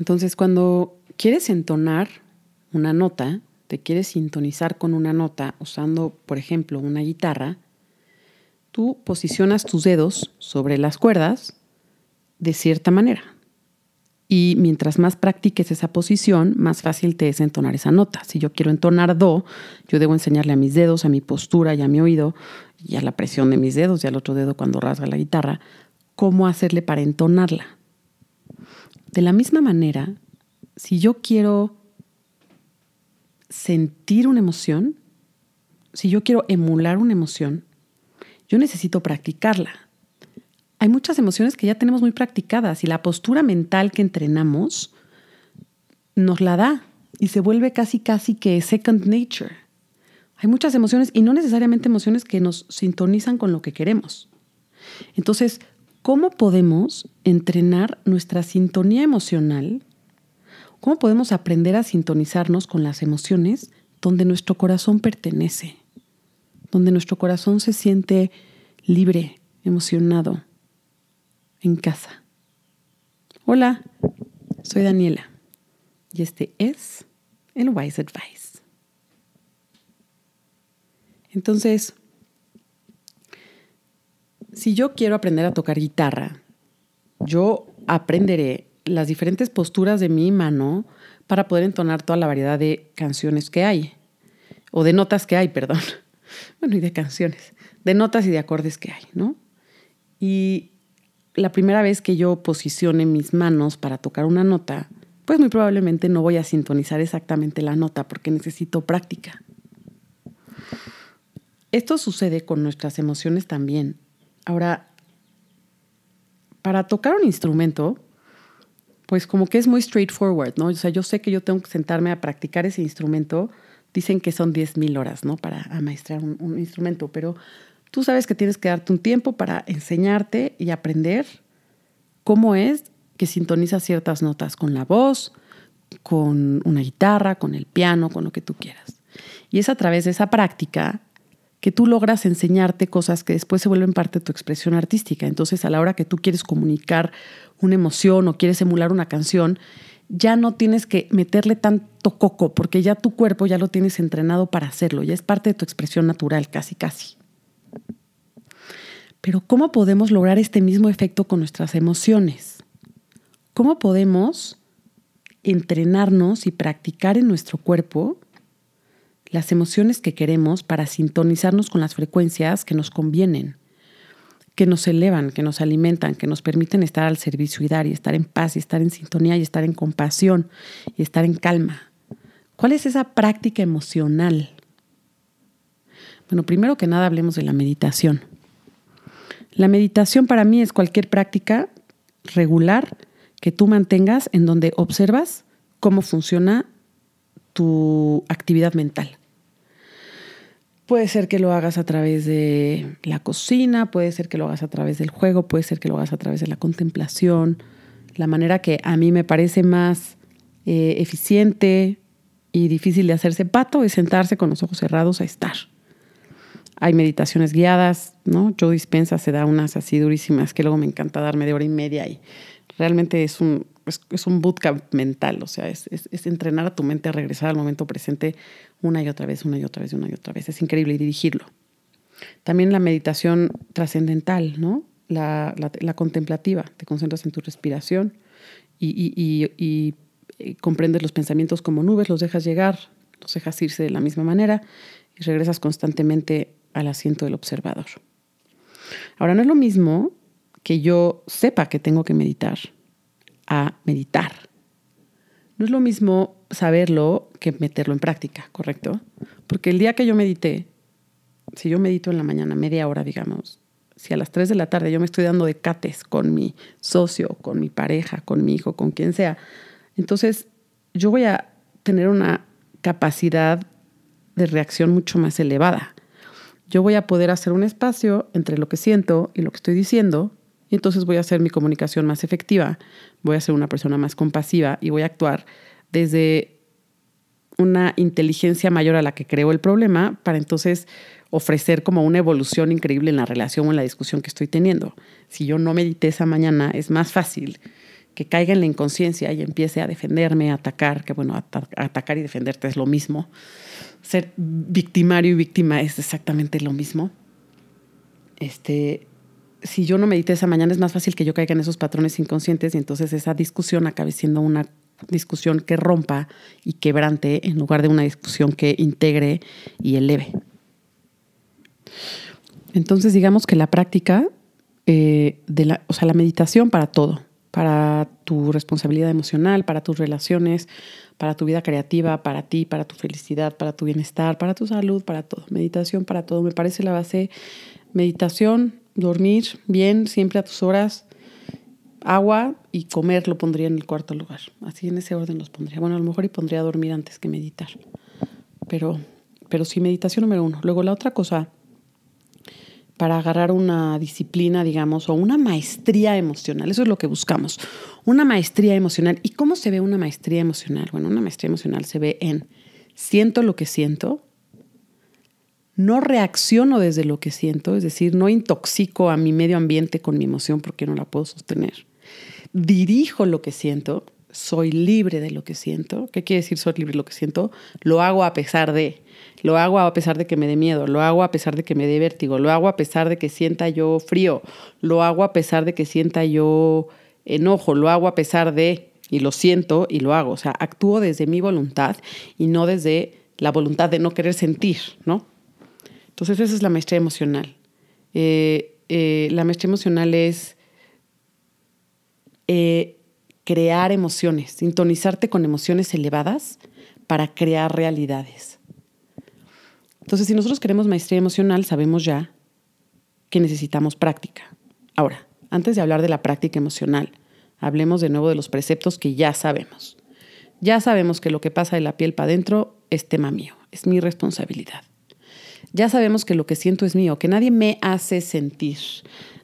Entonces, cuando quieres entonar una nota, te quieres sintonizar con una nota usando, por ejemplo, una guitarra, tú posicionas tus dedos sobre las cuerdas de cierta manera. Y mientras más practiques esa posición, más fácil te es entonar esa nota. Si yo quiero entonar do, yo debo enseñarle a mis dedos, a mi postura y a mi oído, y a la presión de mis dedos y al otro dedo cuando rasga la guitarra, cómo hacerle para entonarla. De la misma manera, si yo quiero sentir una emoción, si yo quiero emular una emoción, yo necesito practicarla hay muchas emociones que ya tenemos muy practicadas y la postura mental que entrenamos nos la da y se vuelve casi casi que second nature. Hay muchas emociones y no necesariamente emociones que nos sintonizan con lo que queremos. Entonces, ¿cómo podemos entrenar nuestra sintonía emocional? ¿Cómo podemos aprender a sintonizarnos con las emociones donde nuestro corazón pertenece? Donde nuestro corazón se siente libre, emocionado, en casa. Hola, soy Daniela y este es el Wise Advice. Entonces, si yo quiero aprender a tocar guitarra, yo aprenderé las diferentes posturas de mi mano para poder entonar toda la variedad de canciones que hay, o de notas que hay, perdón. Bueno, y de canciones, de notas y de acordes que hay, ¿no? Y la primera vez que yo posicione mis manos para tocar una nota, pues muy probablemente no voy a sintonizar exactamente la nota porque necesito práctica. Esto sucede con nuestras emociones también. Ahora, para tocar un instrumento, pues como que es muy straightforward, ¿no? O sea, yo sé que yo tengo que sentarme a practicar ese instrumento. Dicen que son 10.000 horas, ¿no? Para amaestrar un, un instrumento, pero Tú sabes que tienes que darte un tiempo para enseñarte y aprender cómo es que sintoniza ciertas notas con la voz, con una guitarra, con el piano, con lo que tú quieras. Y es a través de esa práctica que tú logras enseñarte cosas que después se vuelven parte de tu expresión artística. Entonces, a la hora que tú quieres comunicar una emoción o quieres emular una canción, ya no tienes que meterle tanto coco, porque ya tu cuerpo ya lo tienes entrenado para hacerlo, ya es parte de tu expresión natural, casi, casi. Pero ¿cómo podemos lograr este mismo efecto con nuestras emociones? ¿Cómo podemos entrenarnos y practicar en nuestro cuerpo las emociones que queremos para sintonizarnos con las frecuencias que nos convienen, que nos elevan, que nos alimentan, que nos permiten estar al servicio y dar y estar en paz y estar en sintonía y estar en compasión y estar en calma? ¿Cuál es esa práctica emocional? Bueno, primero que nada hablemos de la meditación. La meditación para mí es cualquier práctica regular que tú mantengas en donde observas cómo funciona tu actividad mental. Puede ser que lo hagas a través de la cocina, puede ser que lo hagas a través del juego, puede ser que lo hagas a través de la contemplación. La manera que a mí me parece más eh, eficiente y difícil de hacerse pato es sentarse con los ojos cerrados a estar. Hay meditaciones guiadas, ¿no? Joe Dispensa se da unas así durísimas que luego me encanta darme de hora y media y realmente es un, es, un bootcamp mental, o sea, es, es, entrenar a tu mente a regresar al momento presente una y otra vez, una y otra vez, una y otra vez. Es increíble y dirigirlo. También la meditación trascendental, ¿no? La, la, contemplativa, te concentras en tu respiración y, y, y, y eh, comprendes los pensamientos como nubes, los dejas llegar, los dejas irse de la misma manera y regresas constantemente al asiento del observador. Ahora, no es lo mismo que yo sepa que tengo que meditar a meditar. No es lo mismo saberlo que meterlo en práctica, ¿correcto? Porque el día que yo medité, si yo medito en la mañana media hora, digamos, si a las 3 de la tarde yo me estoy dando de cates con mi socio, con mi pareja, con mi hijo, con quien sea, entonces yo voy a tener una capacidad de reacción mucho más elevada yo voy a poder hacer un espacio entre lo que siento y lo que estoy diciendo, y entonces voy a hacer mi comunicación más efectiva, voy a ser una persona más compasiva y voy a actuar desde una inteligencia mayor a la que creo el problema para entonces ofrecer como una evolución increíble en la relación o en la discusión que estoy teniendo. Si yo no medité esa mañana, es más fácil que caiga en la inconsciencia y empiece a defenderme, a atacar, que bueno, atacar y defenderte es lo mismo. Ser victimario y víctima es exactamente lo mismo. Este, si yo no medité esa mañana, es más fácil que yo caiga en esos patrones inconscientes y entonces esa discusión acabe siendo una discusión que rompa y quebrante en lugar de una discusión que integre y eleve. Entonces, digamos que la práctica eh, de la, o sea, la meditación para todo, para tu responsabilidad emocional, para tus relaciones, para tu vida creativa, para ti, para tu felicidad, para tu bienestar, para tu salud, para todo. Meditación para todo. Me parece la base. Meditación, dormir bien, siempre a tus horas, agua y comer lo pondría en el cuarto lugar. Así en ese orden los pondría. Bueno, a lo mejor y pondría dormir antes que meditar. Pero, pero sí, meditación número uno. Luego la otra cosa, para agarrar una disciplina, digamos, o una maestría emocional. Eso es lo que buscamos. Una maestría emocional. ¿Y cómo se ve una maestría emocional? Bueno, una maestría emocional se ve en siento lo que siento, no reacciono desde lo que siento, es decir, no intoxico a mi medio ambiente con mi emoción porque no la puedo sostener dirijo lo que siento, soy libre de lo que siento. ¿Qué quiere decir soy libre de lo que siento? Lo hago a pesar de, lo hago a pesar de que me dé miedo, lo hago a pesar de que me dé vértigo, lo hago a pesar de que sienta yo frío, lo hago a pesar de que sienta yo enojo, lo hago a pesar de, y lo siento y lo hago. O sea, actúo desde mi voluntad y no desde la voluntad de no querer sentir, ¿no? Entonces esa es la maestría emocional. Eh, eh, la maestría emocional es eh, crear emociones, sintonizarte con emociones elevadas para crear realidades. Entonces, si nosotros queremos maestría emocional, sabemos ya que necesitamos práctica. Ahora, antes de hablar de la práctica emocional, hablemos de nuevo de los preceptos que ya sabemos. Ya sabemos que lo que pasa de la piel para adentro es tema mío, es mi responsabilidad. Ya sabemos que lo que siento es mío, que nadie me hace sentir.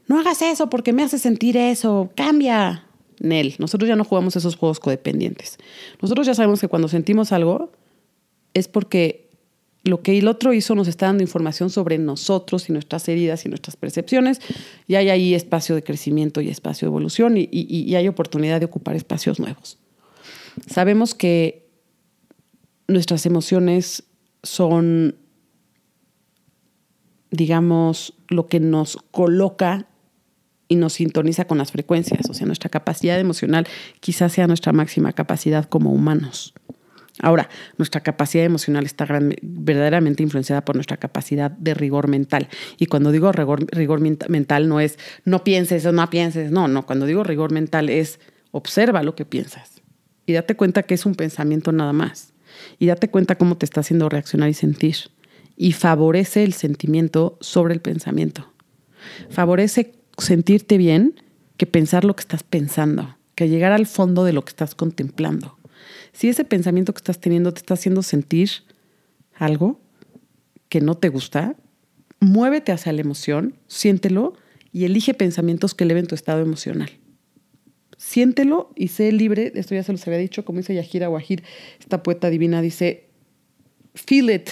No hagas eso porque me hace sentir eso, cambia. Nel, nosotros ya no jugamos esos juegos codependientes. Nosotros ya sabemos que cuando sentimos algo es porque lo que el otro hizo nos está dando información sobre nosotros y nuestras heridas y nuestras percepciones, y hay ahí espacio de crecimiento y espacio de evolución y, y hay oportunidad de ocupar espacios nuevos. Sabemos que nuestras emociones son, digamos, lo que nos coloca y nos sintoniza con las frecuencias. O sea, nuestra capacidad emocional quizás sea nuestra máxima capacidad como humanos. Ahora, nuestra capacidad emocional está verdaderamente influenciada por nuestra capacidad de rigor mental. Y cuando digo rigor, rigor mental no es no pienses o no pienses, no, no, cuando digo rigor mental es observa lo que piensas y date cuenta que es un pensamiento nada más. Y date cuenta cómo te está haciendo reaccionar y sentir. Y favorece el sentimiento sobre el pensamiento. Favorece sentirte bien que pensar lo que estás pensando, que llegar al fondo de lo que estás contemplando. Si ese pensamiento que estás teniendo te está haciendo sentir algo que no te gusta, muévete hacia la emoción, siéntelo y elige pensamientos que eleven tu estado emocional. Siéntelo y sé libre, esto ya se los había dicho, como dice Yahira Wahir, esta poeta divina dice, feel it,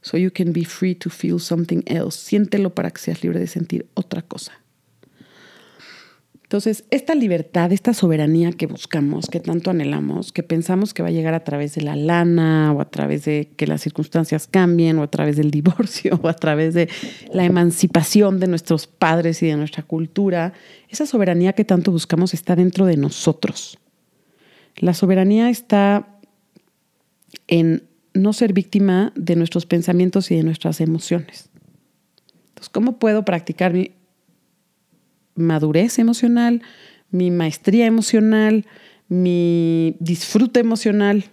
so you can be free to feel something else. Siéntelo para que seas libre de sentir otra cosa. Entonces, esta libertad, esta soberanía que buscamos, que tanto anhelamos, que pensamos que va a llegar a través de la lana o a través de que las circunstancias cambien o a través del divorcio o a través de la emancipación de nuestros padres y de nuestra cultura, esa soberanía que tanto buscamos está dentro de nosotros. La soberanía está en no ser víctima de nuestros pensamientos y de nuestras emociones. Entonces, ¿cómo puedo practicar mi madurez emocional, mi maestría emocional, mi disfrute emocional.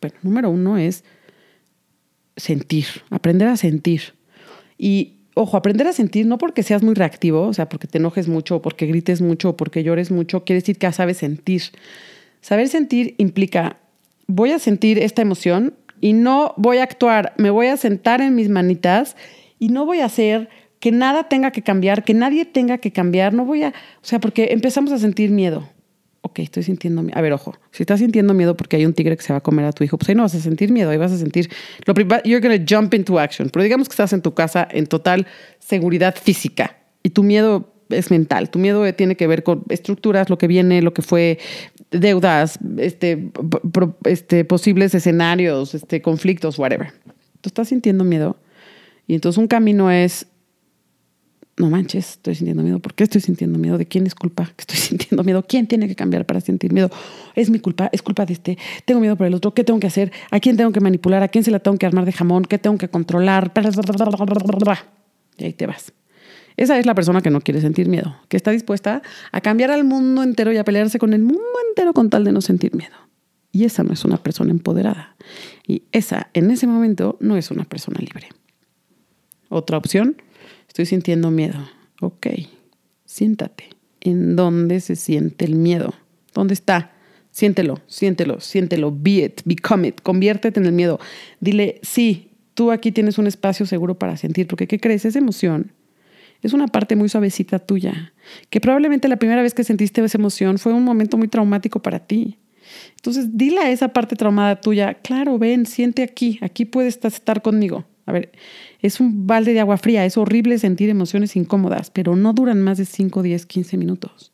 Bueno, número uno es sentir, aprender a sentir. Y ojo, aprender a sentir no porque seas muy reactivo, o sea, porque te enojes mucho, o porque grites mucho, o porque llores mucho, quiere decir que ya sabes sentir. Saber sentir implica, voy a sentir esta emoción y no voy a actuar, me voy a sentar en mis manitas y no voy a hacer que nada tenga que cambiar, que nadie tenga que cambiar. No voy a, o sea, porque empezamos a sentir miedo. Ok, estoy sintiendo miedo. A ver, ojo, si estás sintiendo miedo porque hay un tigre que se va a comer a tu hijo, pues ahí no vas a sentir miedo, ahí vas a sentir, lo you're going to jump into action. Pero digamos que estás en tu casa en total seguridad física y tu miedo es mental. Tu miedo tiene que ver con estructuras, lo que viene, lo que fue, deudas, este, este, posibles escenarios, este, conflictos, whatever. Tú estás sintiendo miedo. Y entonces un camino es no manches, estoy sintiendo miedo. ¿Por qué estoy sintiendo miedo? ¿De quién es culpa que estoy sintiendo miedo? ¿Quién tiene que cambiar para sentir miedo? ¿Es mi culpa? ¿Es culpa de este? ¿Tengo miedo por el otro? ¿Qué tengo que hacer? ¿A quién tengo que manipular? ¿A quién se la tengo que armar de jamón? ¿Qué tengo que controlar? Y ahí te vas. Esa es la persona que no quiere sentir miedo, que está dispuesta a cambiar al mundo entero y a pelearse con el mundo entero con tal de no sentir miedo. Y esa no es una persona empoderada. Y esa, en ese momento, no es una persona libre. Otra opción Estoy sintiendo miedo. Ok, siéntate. ¿En dónde se siente el miedo? ¿Dónde está? Siéntelo, siéntelo, siéntelo. Be it, become it. Conviértete en el miedo. Dile, sí, tú aquí tienes un espacio seguro para sentir, porque ¿qué crees? Esa emoción es una parte muy suavecita tuya, que probablemente la primera vez que sentiste esa emoción fue un momento muy traumático para ti. Entonces, dile a esa parte traumada tuya, claro, ven, siente aquí, aquí puedes estar conmigo. A ver, es un balde de agua fría, es horrible sentir emociones incómodas, pero no duran más de 5, 10, 15 minutos.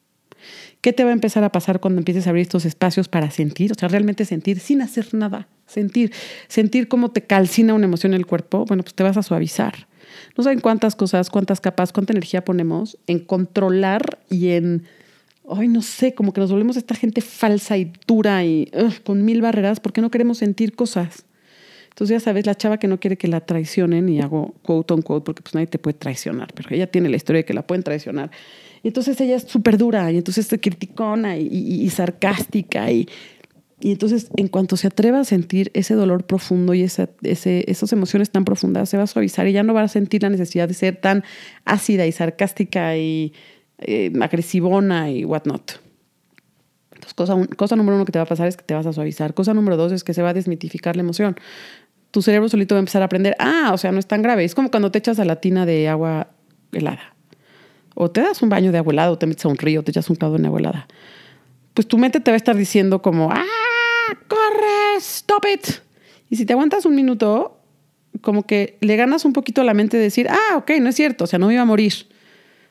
¿Qué te va a empezar a pasar cuando empieces a abrir estos espacios para sentir? O sea, realmente sentir sin hacer nada. Sentir, sentir cómo te calcina una emoción en el cuerpo. Bueno, pues te vas a suavizar. No saben cuántas cosas, cuántas capas, cuánta energía ponemos en controlar y en, ay, no sé, como que nos volvemos esta gente falsa y dura y con mil barreras porque no queremos sentir cosas. Entonces, ya sabes, la chava que no quiere que la traicionen, y hago quote on quote, porque pues nadie te puede traicionar, pero ella tiene la historia de que la pueden traicionar. Y entonces ella es súper dura, y entonces es criticona y, sarcástica, y, y, entonces en cuanto se atreva a sentir ese dolor profundo y esa, ese, esas emociones tan profundas, se va a suavizar y ya no va a sentir la necesidad de ser tan ácida y sarcástica y eh, agresivona y whatnot. Entonces, cosa, cosa número uno que te va a pasar es que te vas a suavizar. Cosa número dos es que se va a desmitificar la emoción tu cerebro solito va a empezar a aprender, ah, o sea, no es tan grave. Es como cuando te echas a la tina de agua helada. O te das un baño de agua helada, o te metes a un río, te echas un caldo en agua helada. Pues tu mente te va a estar diciendo como, ah, corre, stop it. Y si te aguantas un minuto, como que le ganas un poquito a la mente de decir, ah, ok, no es cierto, o sea, no me iba a morir.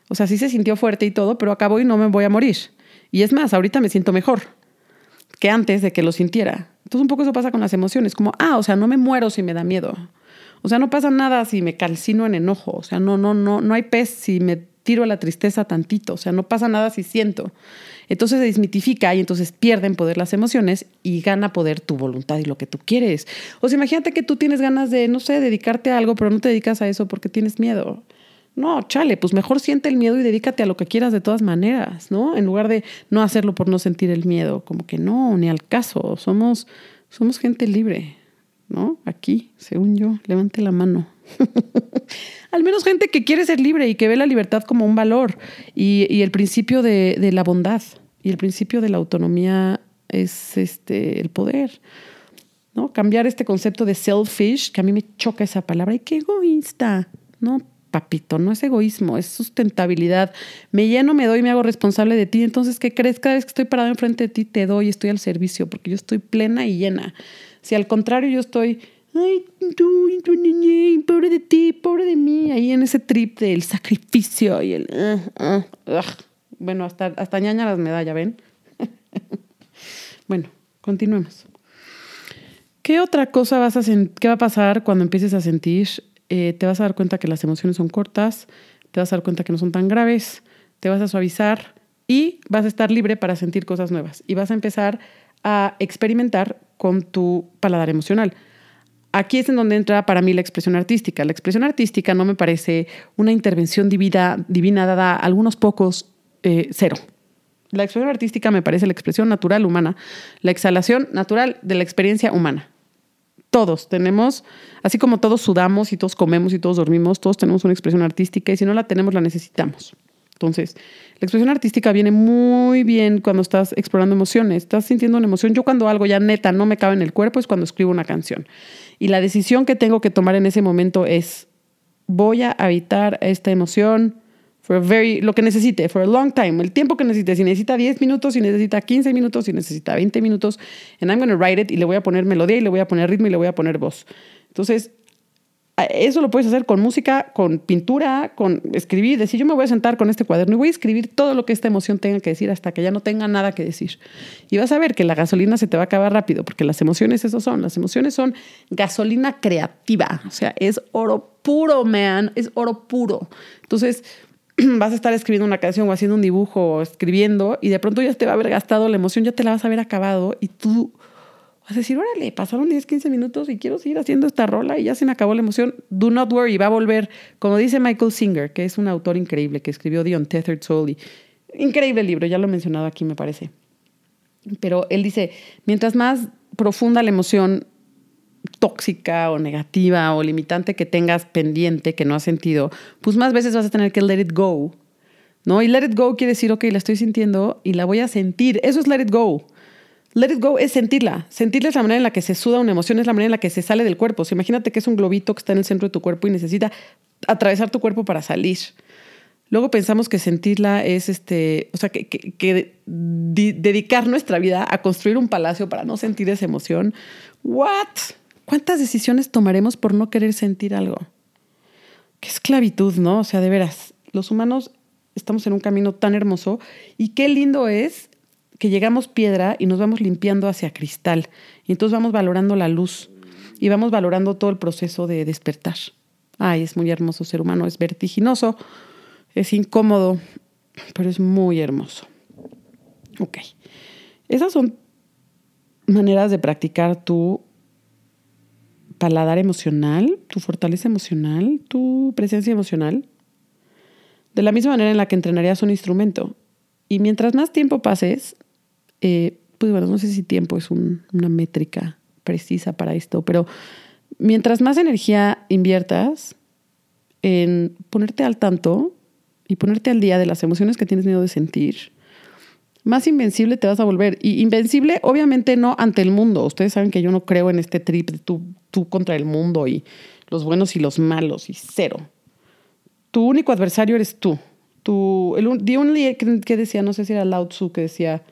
O sea, sí se sintió fuerte y todo, pero acabo y no me voy a morir. Y es más, ahorita me siento mejor que antes de que lo sintiera. Entonces un poco eso pasa con las emociones, como, ah, o sea, no me muero si me da miedo. O sea, no pasa nada si me calcino en enojo. O sea, no, no, no, no hay pez si me tiro a la tristeza tantito. O sea, no pasa nada si siento. Entonces se desmitifica y entonces pierden poder las emociones y gana poder tu voluntad y lo que tú quieres. O sea, imagínate que tú tienes ganas de, no sé, dedicarte a algo, pero no te dedicas a eso porque tienes miedo. No, chale, pues mejor siente el miedo y dedícate a lo que quieras de todas maneras, ¿no? En lugar de no hacerlo por no sentir el miedo, como que no, ni al caso, somos, somos gente libre, ¿no? Aquí, según yo, levante la mano. al menos gente que quiere ser libre y que ve la libertad como un valor y, el principio de, la bondad y el principio de la autonomía es este, el poder. ¿no? Cambiar este concepto de selfish, que a mí me choca esa palabra, y qué egoísta, ¿no? papito, no es egoísmo, es sustentabilidad. Me lleno, me doy, me hago responsable de ti. Entonces, ¿qué crees? Cada vez que estoy parado enfrente de ti, te doy, estoy al servicio, porque yo estoy plena y llena. Si al contrario yo estoy, ay, tú, pobre de ti, pobre de mí, ahí en ese trip del sacrificio y el... Uh, bueno, hasta, hasta ñaña las medallas, ¿ven? bueno, continuemos. ¿Qué otra cosa vas a qué va a pasar cuando empieces a sentir eh, te vas a dar cuenta que las emociones son cortas, te vas a dar cuenta que no son tan graves, te vas a suavizar y vas a estar libre para sentir cosas nuevas y vas a empezar a experimentar con tu paladar emocional. Aquí es en donde entra para mí la expresión artística. La expresión artística no me parece una intervención divina, divina dada a algunos pocos eh, cero. La expresión artística me parece la expresión natural humana, la exhalación natural de la experiencia humana. Todos tenemos, así como todos sudamos y todos comemos y todos dormimos, todos tenemos una expresión artística y si no la tenemos la necesitamos. Entonces, la expresión artística viene muy bien cuando estás explorando emociones, estás sintiendo una emoción. Yo cuando algo ya neta no me cabe en el cuerpo es cuando escribo una canción. Y la decisión que tengo que tomar en ese momento es, voy a evitar esta emoción, for a very, lo que necesite, for a long time, el tiempo que necesite. Si necesita 10 minutos, si necesita 15 minutos, si necesita 20 minutos, and I'm going to write it y le voy a poner melodía y le voy a poner ritmo y le voy a poner voz. Entonces, eso lo puedes hacer con música, con pintura, con escribir, decir, yo me voy a sentar con este cuaderno y voy a escribir todo lo que esta emoción tenga que decir hasta que ya no tenga nada que decir. Y vas a ver que la gasolina se te va a acabar rápido, porque las emociones eso son, las emociones son gasolina creativa, o sea, es oro puro, man, es oro puro. Entonces, vas a estar escribiendo una canción o haciendo un dibujo o escribiendo y de pronto ya te va a haber gastado la emoción, ya te la vas a haber acabado y tú Vas a decir, órale, pasaron 10, 15 minutos y quiero seguir haciendo esta rola y ya se me acabó la emoción. Do not worry, va a volver, como dice Michael Singer, que es un autor increíble que escribió The Untethered Soul. Y, increíble libro, ya lo he mencionado aquí, me parece. Pero él dice, mientras más profunda la emoción tóxica o negativa o limitante que tengas pendiente, que no has sentido, pues más veces vas a tener que let it go. ¿No? Y let it go quiere decir, ok, la estoy sintiendo y la voy a sentir. Eso es let it go. Let it go es sentirla. Sentirla es la manera en la que se suda una emoción, es la manera en la que se sale del cuerpo. imagínate que es un globito que está en el centro de tu cuerpo y necesita atravesar tu cuerpo para salir. Luego pensamos que sentirla es este, o sea, que, dedicar nuestra vida a construir un palacio para no sentir esa emoción. ¿What? ¿Cuántas decisiones tomaremos por no querer sentir algo? Qué esclavitud, ¿no? O sea, de veras, los humanos estamos en un camino tan hermoso y qué lindo es que llegamos piedra y nos vamos limpiando hacia cristal. Y entonces vamos valorando la luz y vamos valorando todo el proceso de despertar. Ay, es muy hermoso ser humano, es vertiginoso, es incómodo, pero es muy hermoso. Ok. Esas son maneras de practicar tu paladar emocional, tu fortaleza emocional, tu presencia emocional, de la misma manera en la que entrenarías un instrumento. Y mientras más tiempo pases, eh, pues bueno, no sé si tiempo es una métrica precisa para esto, pero mientras más energía inviertas en ponerte al tanto y ponerte al día de las emociones que tienes miedo de sentir, más invencible te vas a volver. Y invencible, obviamente, no ante el mundo. Ustedes saben que yo no creo en este trip de tú, tú contra el mundo y los buenos y los malos y cero. Tu único adversario eres tú. Tu, el, the decía, no sé si era Lao Tzu, que decía,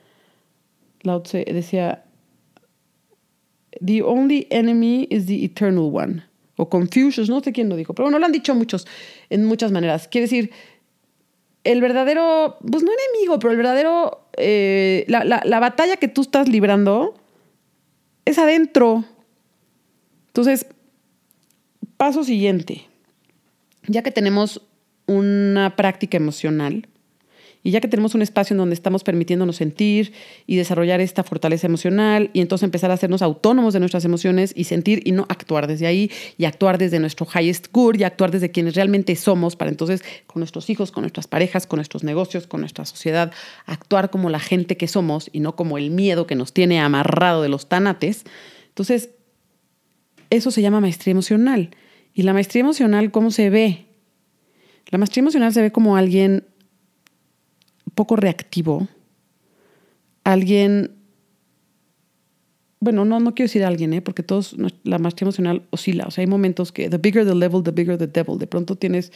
Lao Tse decía, The only enemy is the eternal one. O Confucius, no sé quién lo dijo, pero bueno, lo han dicho muchos, en muchas maneras. Quiere decir, el verdadero, pues no enemigo, pero el verdadero, eh, la, la batalla que tú estás librando es adentro. Entonces, paso siguiente. Ya que tenemos una práctica emocional, y ya que tenemos un espacio en donde estamos permitiéndonos sentir y desarrollar esta fortaleza emocional y entonces empezar a hacernos autónomos de nuestras emociones y sentir y no actuar desde ahí y actuar desde nuestro highest good y actuar desde quienes realmente somos para entonces con nuestros hijos, con nuestras parejas, con nuestros negocios, con nuestra sociedad, actuar como la gente que somos y no como el miedo que nos tiene amarrado de los tanates. Entonces, eso se llama maestría emocional. ¿Y la maestría emocional cómo se ve? La maestría emocional se ve como alguien poco reactivo, alguien, bueno, no, no quiero decir alguien, ¿eh? porque todos, la maestría emocional oscila, o sea, hay momentos que, the bigger the level, the bigger the devil, de pronto tienes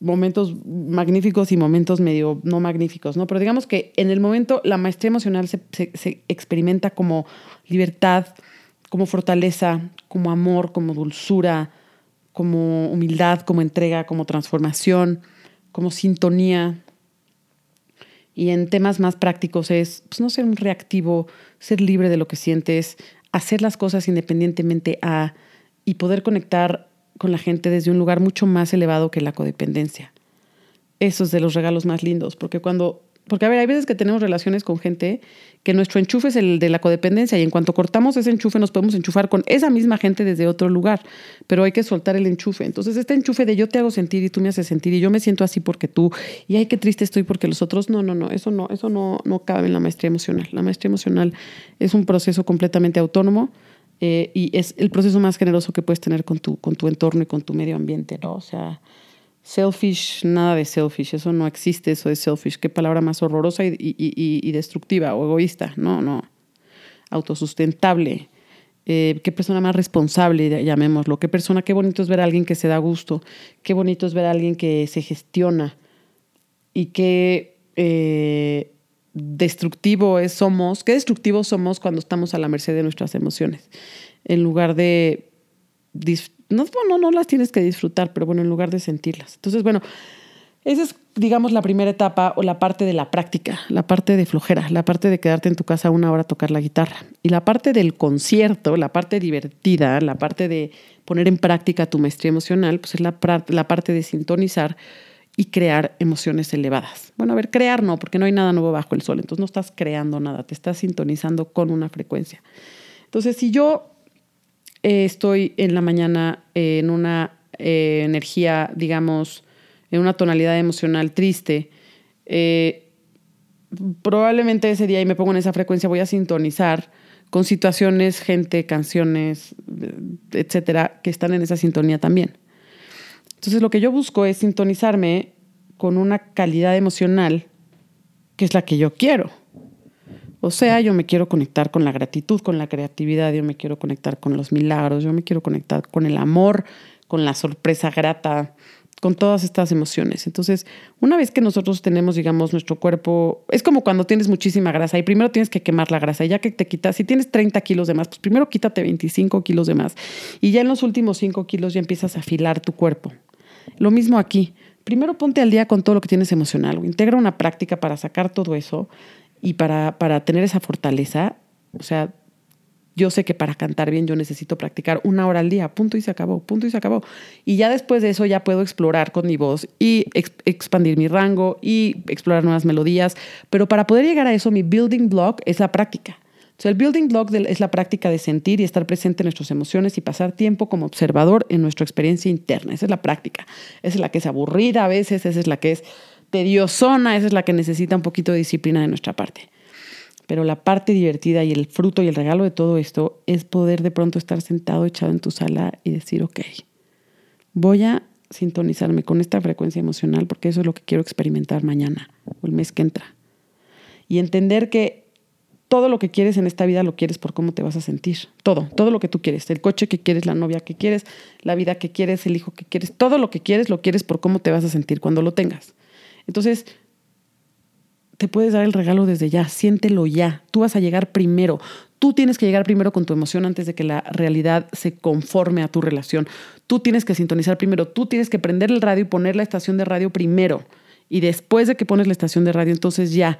momentos magníficos y momentos medio no magníficos, ¿no? Pero digamos que en el momento la maestría emocional se, se experimenta como libertad, como fortaleza, como amor, como dulzura, como humildad, como entrega, como transformación, como sintonía, y en temas más prácticos es pues, no ser un reactivo, ser libre de lo que sientes, hacer las cosas independientemente a y poder conectar con la gente desde un lugar mucho más elevado que la codependencia. Eso es de los regalos más lindos, porque cuando porque, a ver, hay veces que tenemos relaciones con gente que nuestro enchufe es el de la codependencia y en cuanto cortamos ese enchufe nos podemos enchufar con esa misma gente desde otro lugar, pero hay que soltar el enchufe. Entonces, este enchufe de yo te hago sentir y tú me haces sentir y yo me siento así porque tú y ay, qué triste estoy porque los otros, no, no, no, eso no, eso no, no cabe en la maestría emocional. La maestría emocional es un proceso completamente autónomo. Eh, y es el proceso más generoso que puedes tener con tu, con tu entorno y con tu medio ambiente, ¿no? O sea, Selfish, nada de selfish, eso no existe, eso de selfish. Qué palabra más horrorosa y, destructiva o egoísta. No, no. Autosustentable. Eh, qué persona más responsable, llamémoslo. Qué persona, qué bonito es ver a alguien que se da gusto. Qué bonito es ver a alguien que se gestiona. Y qué eh, destructivo es, somos, qué destructivos somos cuando estamos a la merced de nuestras emociones. En lugar de no, no, no las tienes que disfrutar, pero bueno, en lugar de sentirlas. Entonces, bueno, esa es, digamos, la primera etapa o la parte de la práctica, la parte de flojera, la parte de quedarte en tu casa una hora a tocar la guitarra. Y la parte del concierto, la parte divertida, la parte de poner en práctica tu maestría emocional, pues es la, la parte de sintonizar y crear emociones elevadas. Bueno, a ver, crear no, porque no hay nada nuevo bajo el sol, entonces no estás creando nada, te estás sintonizando con una frecuencia. Entonces, si yo eh, estoy en la mañana en una eh, energía, digamos, en una tonalidad emocional triste, eh, probablemente ese día y me pongo en esa frecuencia voy a sintonizar con situaciones, gente, canciones, etcétera, que están en esa sintonía también. Entonces lo que yo busco es sintonizarme con una calidad emocional que es la que yo quiero. O sea, yo me quiero conectar con la gratitud, con la creatividad, yo me quiero conectar con los milagros, yo me quiero conectar con el amor, con la sorpresa grata, con todas estas emociones. Entonces, una vez que nosotros tenemos, digamos, nuestro cuerpo, es como cuando tienes muchísima grasa y primero tienes que quemar la grasa, y ya que te quitas, si tienes 30 kilos de más, pues primero quítate 25 kilos de más y ya en los últimos 5 kilos ya empiezas a afilar tu cuerpo. Lo mismo aquí. Primero ponte al día con todo lo que tienes emocional, integra una práctica para sacar todo eso y para, para tener esa fortaleza. O sea, yo sé que para cantar bien yo necesito practicar una hora al día, punto y se acabó, punto y se acabó. Y ya después de eso ya puedo explorar con mi voz y expandir mi rango y explorar nuevas melodías. Pero para poder llegar a eso, mi building block es la práctica. O sea, el building block es la práctica de sentir y estar presente en nuestras emociones y pasar tiempo como observador en nuestra experiencia interna. Esa es la práctica. Esa es la que es aburrida a veces, esa es la que es tediosona, esa es la que necesita un poquito de disciplina de nuestra parte. Pero la parte divertida y el fruto y el regalo de todo esto es poder de pronto estar sentado echado en tu sala y decir, ok, voy a sintonizarme con esta frecuencia emocional porque eso es lo que quiero experimentar mañana o el mes que entra. Y entender que todo lo que quieres en esta vida lo quieres por cómo te vas a sentir. Todo, todo lo que tú quieres. El coche que quieres, la novia que quieres, la vida que quieres, el hijo que quieres. Todo lo que quieres lo quieres por cómo te vas a sentir cuando lo tengas. Entonces, te puedes dar el regalo desde ya, siéntelo ya. Tú vas a llegar primero. Tú tienes que llegar primero con tu emoción antes de que la realidad se conforme a tu relación. Tú tienes que sintonizar primero. Tú tienes que prender el radio y poner la estación de radio primero. Y después de que pones la estación de radio, entonces ya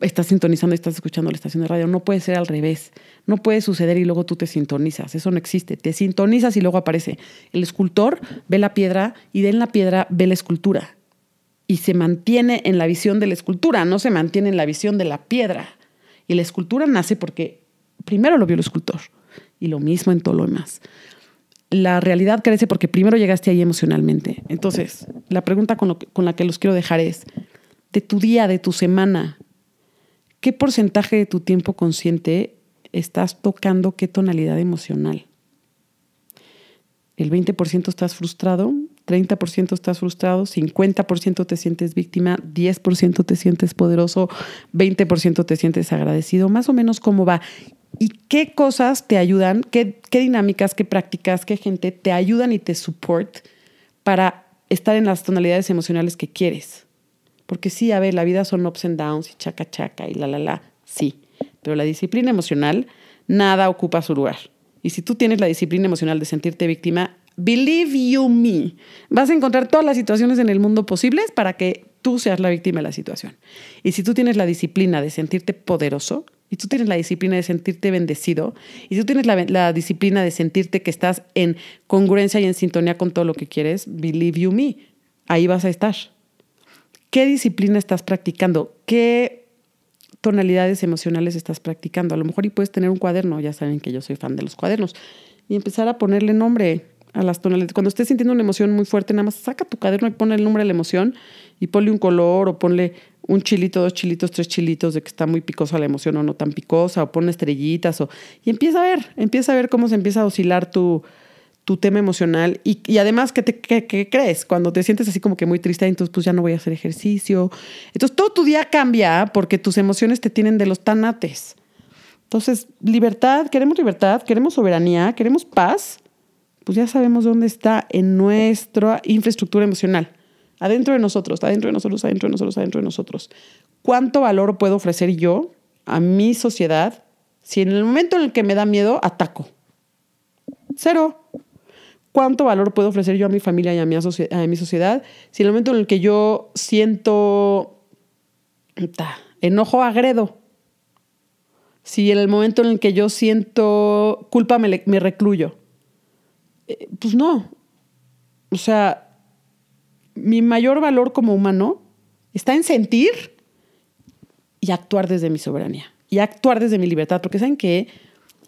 estás sintonizando y estás escuchando la estación de radio. No puede ser al revés. No puede suceder y luego tú te sintonizas. Eso no existe. Te sintonizas y luego aparece. El escultor ve la piedra y de en la piedra ve la escultura y se mantiene en la visión de la escultura, no se mantiene en la visión de la piedra. Y la escultura nace porque primero lo vio el escultor y lo mismo en todo lo demás. La realidad crece porque primero llegaste ahí emocionalmente. Entonces, la pregunta con, con la que los quiero dejar es, de tu día, de tu semana, ¿qué porcentaje de tu tiempo consciente estás tocando qué tonalidad emocional? ¿El 20% estás frustrado? 30% estás frustrado, 50% te sientes víctima, 10% te sientes poderoso, 20% te sientes agradecido, más o menos cómo va. ¿Y qué cosas te ayudan, qué, dinámicas, qué prácticas, qué gente te ayudan y te support para estar en las tonalidades emocionales que quieres? Porque sí, a ver, la vida son ups and downs y chaca chaca y la la la, sí, pero la disciplina emocional, nada ocupa su lugar. Y si tú tienes la disciplina emocional de sentirte víctima, Believe you me. Vas a encontrar todas las situaciones en el mundo posibles para que tú seas la víctima de la situación. Y si tú tienes la disciplina de sentirte poderoso, y tú tienes la disciplina de sentirte bendecido, y tú tienes la, disciplina de sentirte que estás en congruencia y en sintonía con todo lo que quieres, believe you me, ahí vas a estar. ¿Qué disciplina estás practicando? ¿Qué tonalidades emocionales estás practicando? A lo mejor y puedes tener un cuaderno, ya saben que yo soy fan de los cuadernos, y empezar a ponerle nombre a las tonalidades. Cuando estés sintiendo una emoción muy fuerte, nada más saca tu caderno y ponle el nombre de la emoción y ponle un color o ponle un chilito, dos chilitos, tres chilitos de que está muy picosa la emoción o no tan picosa o ponle estrellitas o, y empieza a ver, empieza a ver cómo se empieza a oscilar tu, tu tema emocional y, y además ¿qué, te, qué, crees cuando te sientes así como que muy triste, entonces pues ya no voy a hacer ejercicio. Entonces todo tu día cambia porque tus emociones te tienen de los tanates. Entonces, libertad, queremos libertad, queremos soberanía, queremos paz pues ya sabemos dónde está en nuestra infraestructura emocional. Adentro de nosotros, adentro de nosotros, adentro de nosotros, adentro de nosotros. ¿Cuánto valor puedo ofrecer yo a mi sociedad si en el momento en el que me da miedo ataco? Cero. ¿cuánto valor puedo ofrecer yo a mi familia y a mi, a mi sociedad? Si en el momento en el que yo siento enojo, agredo. Si en el momento en el que yo siento culpa, me, me recluyo. Eh, pues no. O sea, mi mayor valor como humano está en sentir y actuar desde mi soberanía y actuar desde mi libertad, porque saben que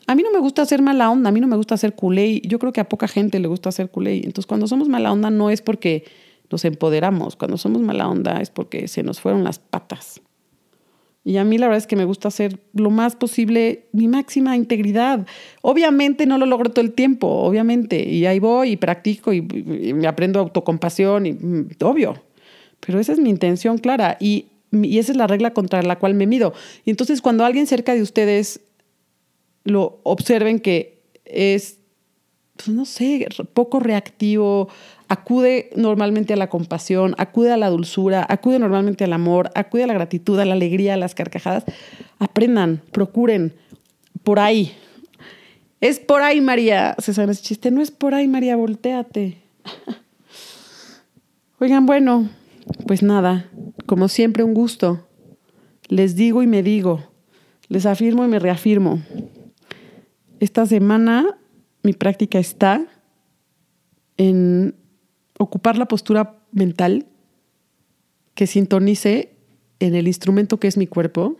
a mí no me gusta hacer mala onda, a mí no me gusta hacer culé, yo creo que a poca gente le gusta hacer culé. Entonces, cuando somos mala onda no es porque nos empoderamos, cuando somos mala onda es porque se nos fueron las patas. Y a mí la verdad es que me gusta hacer lo más posible mi máxima integridad. Obviamente no lo logro todo el tiempo, obviamente. Y ahí voy y practico y, me aprendo autocompasión, y, mm, obvio. Pero esa es mi intención clara y, y esa es la regla contra la cual me mido. Y entonces cuando alguien cerca de ustedes lo observen que es, pues no sé, poco reactivo, acude normalmente a la compasión, acude a la dulzura, acude normalmente al amor, acude a la gratitud, a la alegría, a las carcajadas. Aprendan, procuren, por ahí. Es por ahí, María. Se sabe ese chiste. No es por ahí, María, volteate. Oigan, bueno, pues nada, como siempre, un gusto. Les digo y me digo, les afirmo y me reafirmo. Esta semana mi práctica está en ocupar la postura mental que sintonice en el instrumento que es mi cuerpo,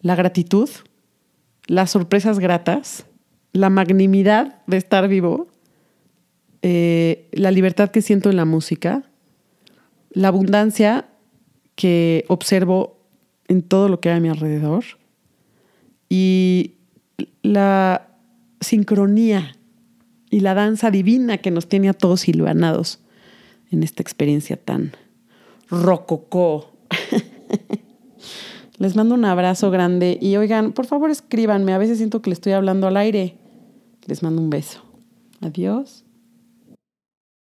la gratitud, las sorpresas gratas, la magnimidad de estar vivo, eh, la libertad que siento en la música, la abundancia que observo en todo lo que hay a mi alrededor y la sincronía y la danza divina que nos tiene a todos silvanados en esta experiencia tan rococó. Les mando un abrazo grande y oigan, por favor escríbanme, a veces siento que le estoy hablando al aire. Les mando un beso. Adiós.